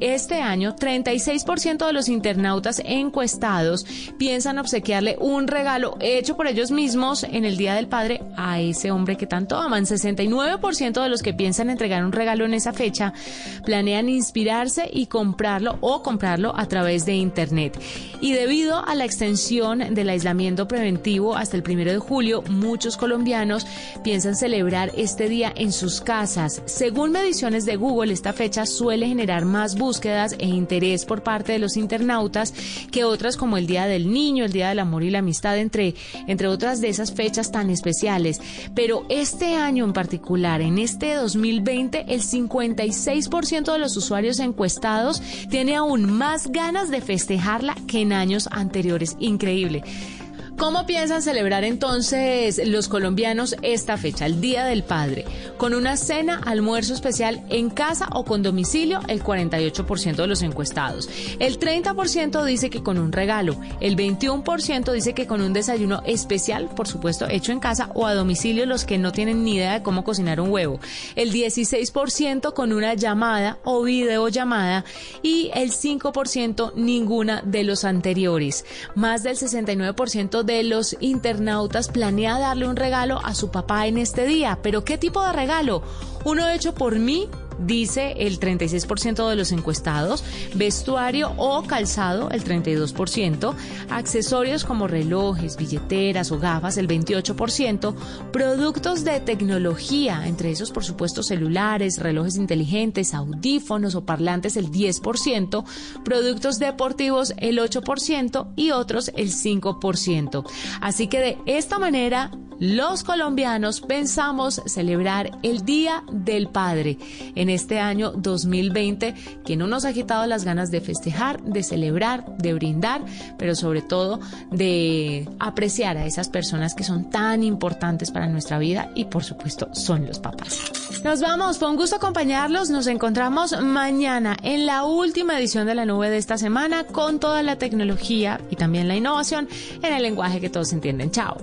Este año, 36% de los internautas encuestados piensan obsequiarle un regalo hecho por ellos mismos en el Día del Padre a ese hombre que tanto aman. 69% de los que piensan entregar un regalo en esa fecha planean inspirarse y comprarlo o comprarlo a través de Internet. Y debido a la extensión del aislamiento preventivo hasta el primero de julio, muchos colombianos piensan celebrar este día en sus casas. Según mediciones de Google, esta fecha suele generar más búsquedas e interés por parte de los internautas que otras como el Día del Niño, el Día del Amor y la Amistad, entre, entre otras de esas fechas tan especiales. Pero este año en particular, en este 2020, el 56% de los usuarios encuestados tiene aún más ganas de festejarla que en años anteriores. Increíble. ¿Cómo piensan celebrar entonces los colombianos esta fecha, el Día del Padre? ¿Con una cena, almuerzo especial en casa o con domicilio? El 48% de los encuestados. El 30% dice que con un regalo. El 21% dice que con un desayuno especial, por supuesto, hecho en casa o a domicilio los que no tienen ni idea de cómo cocinar un huevo. El 16% con una llamada o videollamada y el 5% ninguna de los anteriores. Más del 69% de los internautas planea darle un regalo a su papá en este día. ¿Pero qué tipo de regalo? Uno hecho por mí dice el 36% de los encuestados, vestuario o calzado el 32%, accesorios como relojes, billeteras o gafas el 28%, productos de tecnología, entre esos por supuesto celulares, relojes inteligentes, audífonos o parlantes el 10%, productos deportivos el 8% y otros el 5%. Así que de esta manera los colombianos pensamos celebrar el Día del Padre en este año 2020 que no nos ha quitado las ganas de festejar, de celebrar, de brindar, pero sobre todo de apreciar a esas personas que son tan importantes para nuestra vida y por supuesto son los papás. Nos vamos, fue un gusto acompañarlos, nos encontramos mañana en la última edición de la nube de esta semana con toda la tecnología y también la innovación en el lenguaje que todos entienden. Chao.